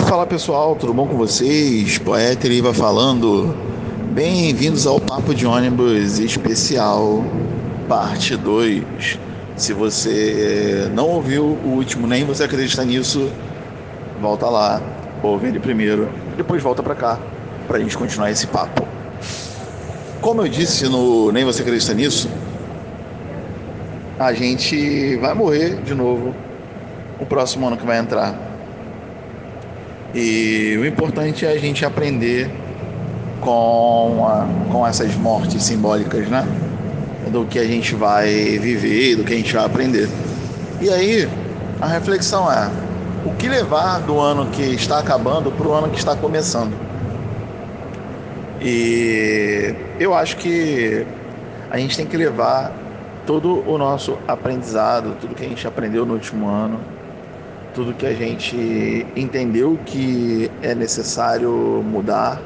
Fala pessoal, tudo bom com vocês? Poeta Iva falando. Bem-vindos ao Papo de Ônibus Especial, parte 2. Se você não ouviu o último, nem você acredita nisso, volta lá, ouve ele primeiro, depois volta para cá, para a gente continuar esse papo. Como eu disse no Nem Você Acredita Nisso, a gente vai morrer de novo o próximo ano que vai entrar. E o importante é a gente aprender com, a, com essas mortes simbólicas, né? Do que a gente vai viver, do que a gente vai aprender. E aí, a reflexão é: o que levar do ano que está acabando para o ano que está começando? E eu acho que a gente tem que levar todo o nosso aprendizado, tudo que a gente aprendeu no último ano, tudo que a gente entendeu que é necessário mudar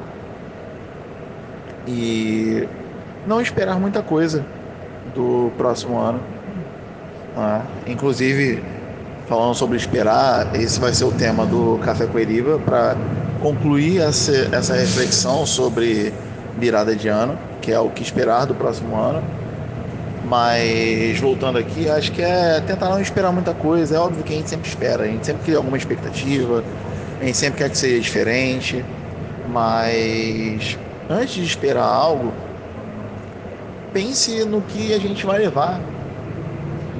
e não esperar muita coisa do próximo ano. Né? Inclusive, falando sobre esperar, esse vai ser o tema do Café com Eriva para concluir essa, essa reflexão sobre virada de ano, que é o que esperar do próximo ano. Mas voltando aqui, acho que é tentar não esperar muita coisa. É óbvio que a gente sempre espera, a gente sempre cria alguma expectativa, a gente sempre quer que seja diferente. Mas antes de esperar algo, pense no que a gente vai levar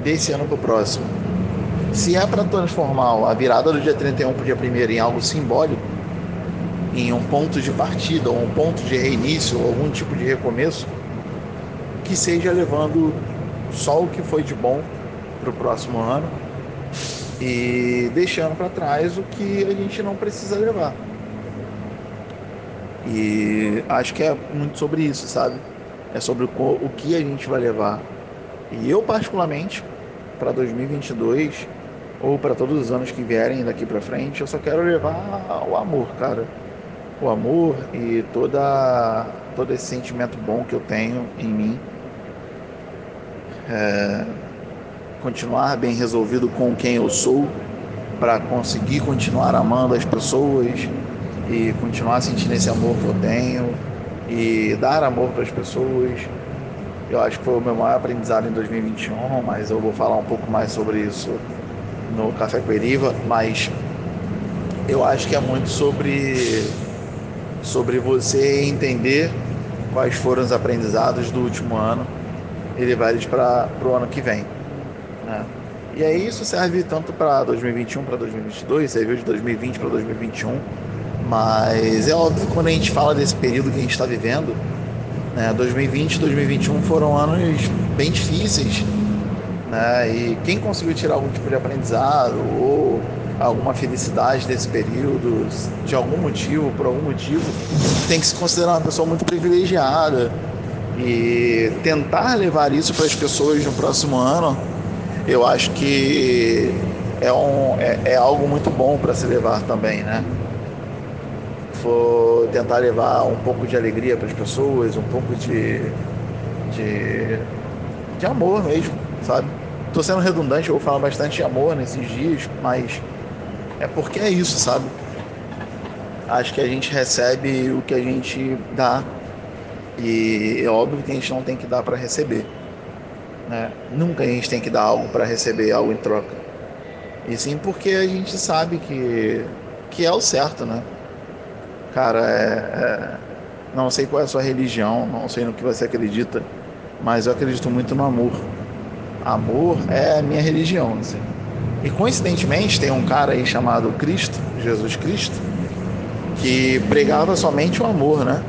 desse ano para o próximo. Se é para transformar a virada do dia 31 para o dia 1 em algo simbólico, em um ponto de partida, ou um ponto de reinício, ou algum tipo de recomeço, que seja levando só o que foi de bom para o próximo ano e deixando para trás o que a gente não precisa levar. E acho que é muito sobre isso, sabe? É sobre o que a gente vai levar. E eu, particularmente, para 2022 ou para todos os anos que vierem daqui para frente, eu só quero levar o amor, cara. O amor e toda, todo esse sentimento bom que eu tenho em mim é, continuar bem resolvido com quem eu sou, para conseguir continuar amando as pessoas e continuar sentindo esse amor que eu tenho e dar amor para as pessoas. Eu acho que foi o meu maior aprendizado em 2021, mas eu vou falar um pouco mais sobre isso no Café com Eriva, mas eu acho que é muito sobre sobre você entender quais foram os aprendizados do último ano e levar eles para o ano que vem. Né? E aí isso serve tanto para 2021 para 2022, serviu de 2020 para 2021, mas é óbvio que quando a gente fala desse período que a gente está vivendo, né, 2020 e 2021 foram anos bem difíceis, né, e quem conseguiu tirar algum tipo de aprendizado ou alguma felicidade desse período, de algum motivo, por algum motivo, tem que se considerar uma pessoa muito privilegiada, e tentar levar isso para as pessoas no próximo ano, eu acho que é, um, é, é algo muito bom para se levar também, né? For tentar levar um pouco de alegria para as pessoas, um pouco de, de, de amor mesmo, sabe? Tô sendo redundante, eu vou falar bastante de amor nesses dias, mas é porque é isso, sabe? Acho que a gente recebe o que a gente dá e é óbvio que a gente não tem que dar para receber. Né? Nunca a gente tem que dar algo para receber algo em troca. E sim porque a gente sabe que, que é o certo, né? Cara, é, é, não sei qual é a sua religião, não sei no que você acredita, mas eu acredito muito no amor. Amor é a minha religião, assim. E coincidentemente tem um cara aí chamado Cristo, Jesus Cristo, que pregava somente o amor, né?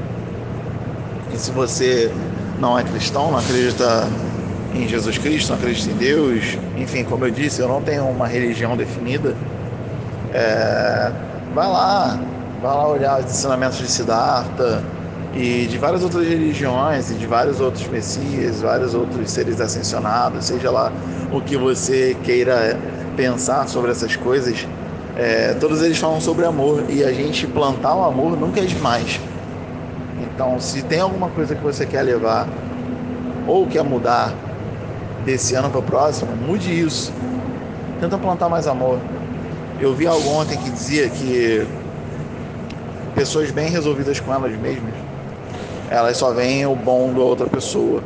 Se você não é cristão, não acredita em Jesus Cristo, não acredita em Deus, enfim, como eu disse, eu não tenho uma religião definida, é, vai lá, vai lá olhar os ensinamentos de Siddhartha e de várias outras religiões e de vários outros messias, vários outros seres ascensionados, seja lá o que você queira pensar sobre essas coisas, é, todos eles falam sobre amor e a gente plantar o amor nunca é demais. Então, se tem alguma coisa que você quer levar ou quer mudar desse ano para o próximo, mude isso. Tenta plantar mais amor. Eu vi algo ontem que dizia que pessoas bem resolvidas com elas mesmas, elas só veem o bom da outra pessoa.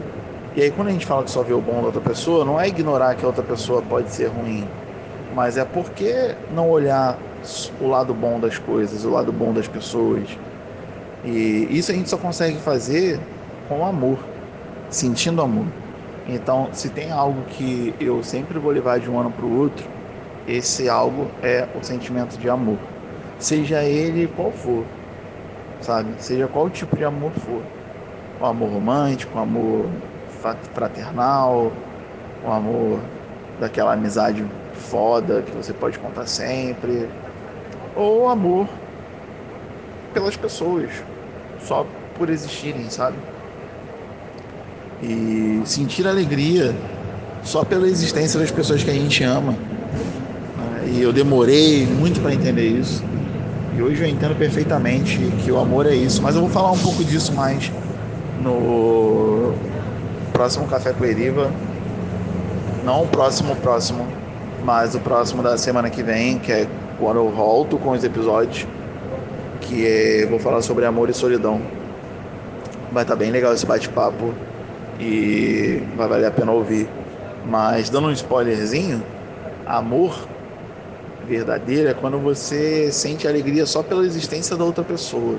E aí quando a gente fala que só vê o bom da outra pessoa, não é ignorar que a outra pessoa pode ser ruim, mas é porque não olhar o lado bom das coisas, o lado bom das pessoas. E isso a gente só consegue fazer com amor, sentindo amor. Então, se tem algo que eu sempre vou levar de um ano para o outro, esse algo é o sentimento de amor. Seja ele qual for, sabe? Seja qual tipo de amor for. O amor romântico, o amor fraternal, o amor daquela amizade foda que você pode contar sempre, ou amor pelas pessoas, só por existirem, sabe? E sentir alegria só pela existência das pessoas que a gente ama. E eu demorei muito para entender isso. E hoje eu entendo perfeitamente que o amor é isso. Mas eu vou falar um pouco disso mais no próximo Café com Eriva. Não o próximo, próximo, mas o próximo da semana que vem, que é quando eu volto com os episódios, que é, vou falar sobre amor e solidão. Vai estar tá bem legal esse bate-papo e vai valer a pena ouvir. Mas dando um spoilerzinho, amor verdadeiro é quando você sente alegria só pela existência da outra pessoa.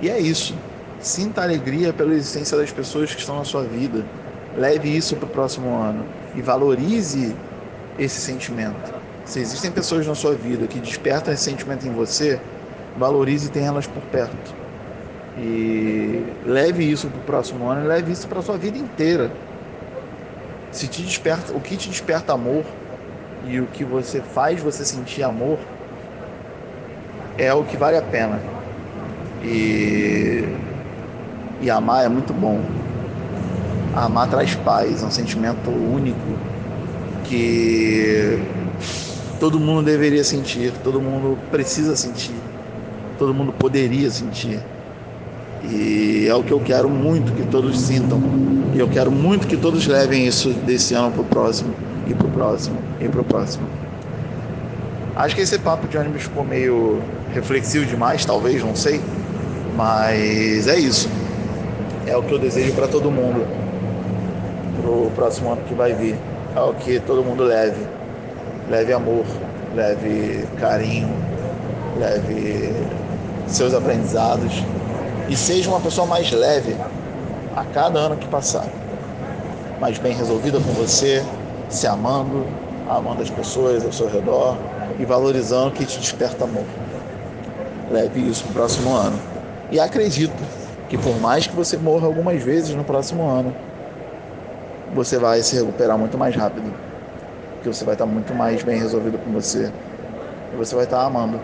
E é isso. Sinta alegria pela existência das pessoas que estão na sua vida. Leve isso para o próximo ano e valorize esse sentimento. Se existem pessoas na sua vida que despertam esse sentimento em você, valorize e tenha elas por perto. E leve isso para o próximo ano leve isso para a sua vida inteira. Se te desperta, o que te desperta amor e o que você faz você sentir amor é o que vale a pena. E, e amar é muito bom. Amar traz paz, é um sentimento único que todo mundo deveria sentir, todo mundo precisa sentir, todo mundo poderia sentir. E é o que eu quero muito que todos sintam. E eu quero muito que todos levem isso desse ano para o próximo, e para o próximo, e para o próximo. Acho que esse papo de ônibus ficou meio reflexivo demais, talvez, não sei. Mas é isso. É o que eu desejo para todo mundo. Para o próximo ano que vai vir. É o que todo mundo leve leve amor, leve carinho, leve seus aprendizados e seja uma pessoa mais leve a cada ano que passar. Mais bem resolvida com você, se amando, amando as pessoas ao seu redor e valorizando o que te desperta amor. Leve isso para o próximo ano. E acredito que por mais que você morra algumas vezes no próximo ano, você vai se recuperar muito mais rápido porque você vai estar muito mais bem resolvido com você e você vai estar amando.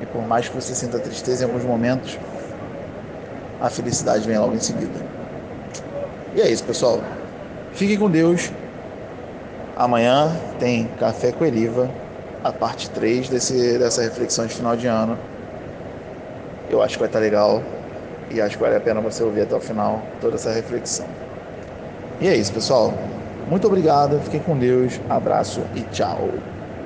E por mais que você sinta tristeza em alguns momentos, a felicidade vem logo em seguida. E é isso, pessoal. Fiquem com Deus. Amanhã tem Café com Eliva, a parte 3 desse, dessa reflexão de final de ano. Eu acho que vai estar legal e acho que vale a pena você ouvir até o final toda essa reflexão. E é isso, pessoal. Muito obrigado, fiquem com Deus, abraço e tchau.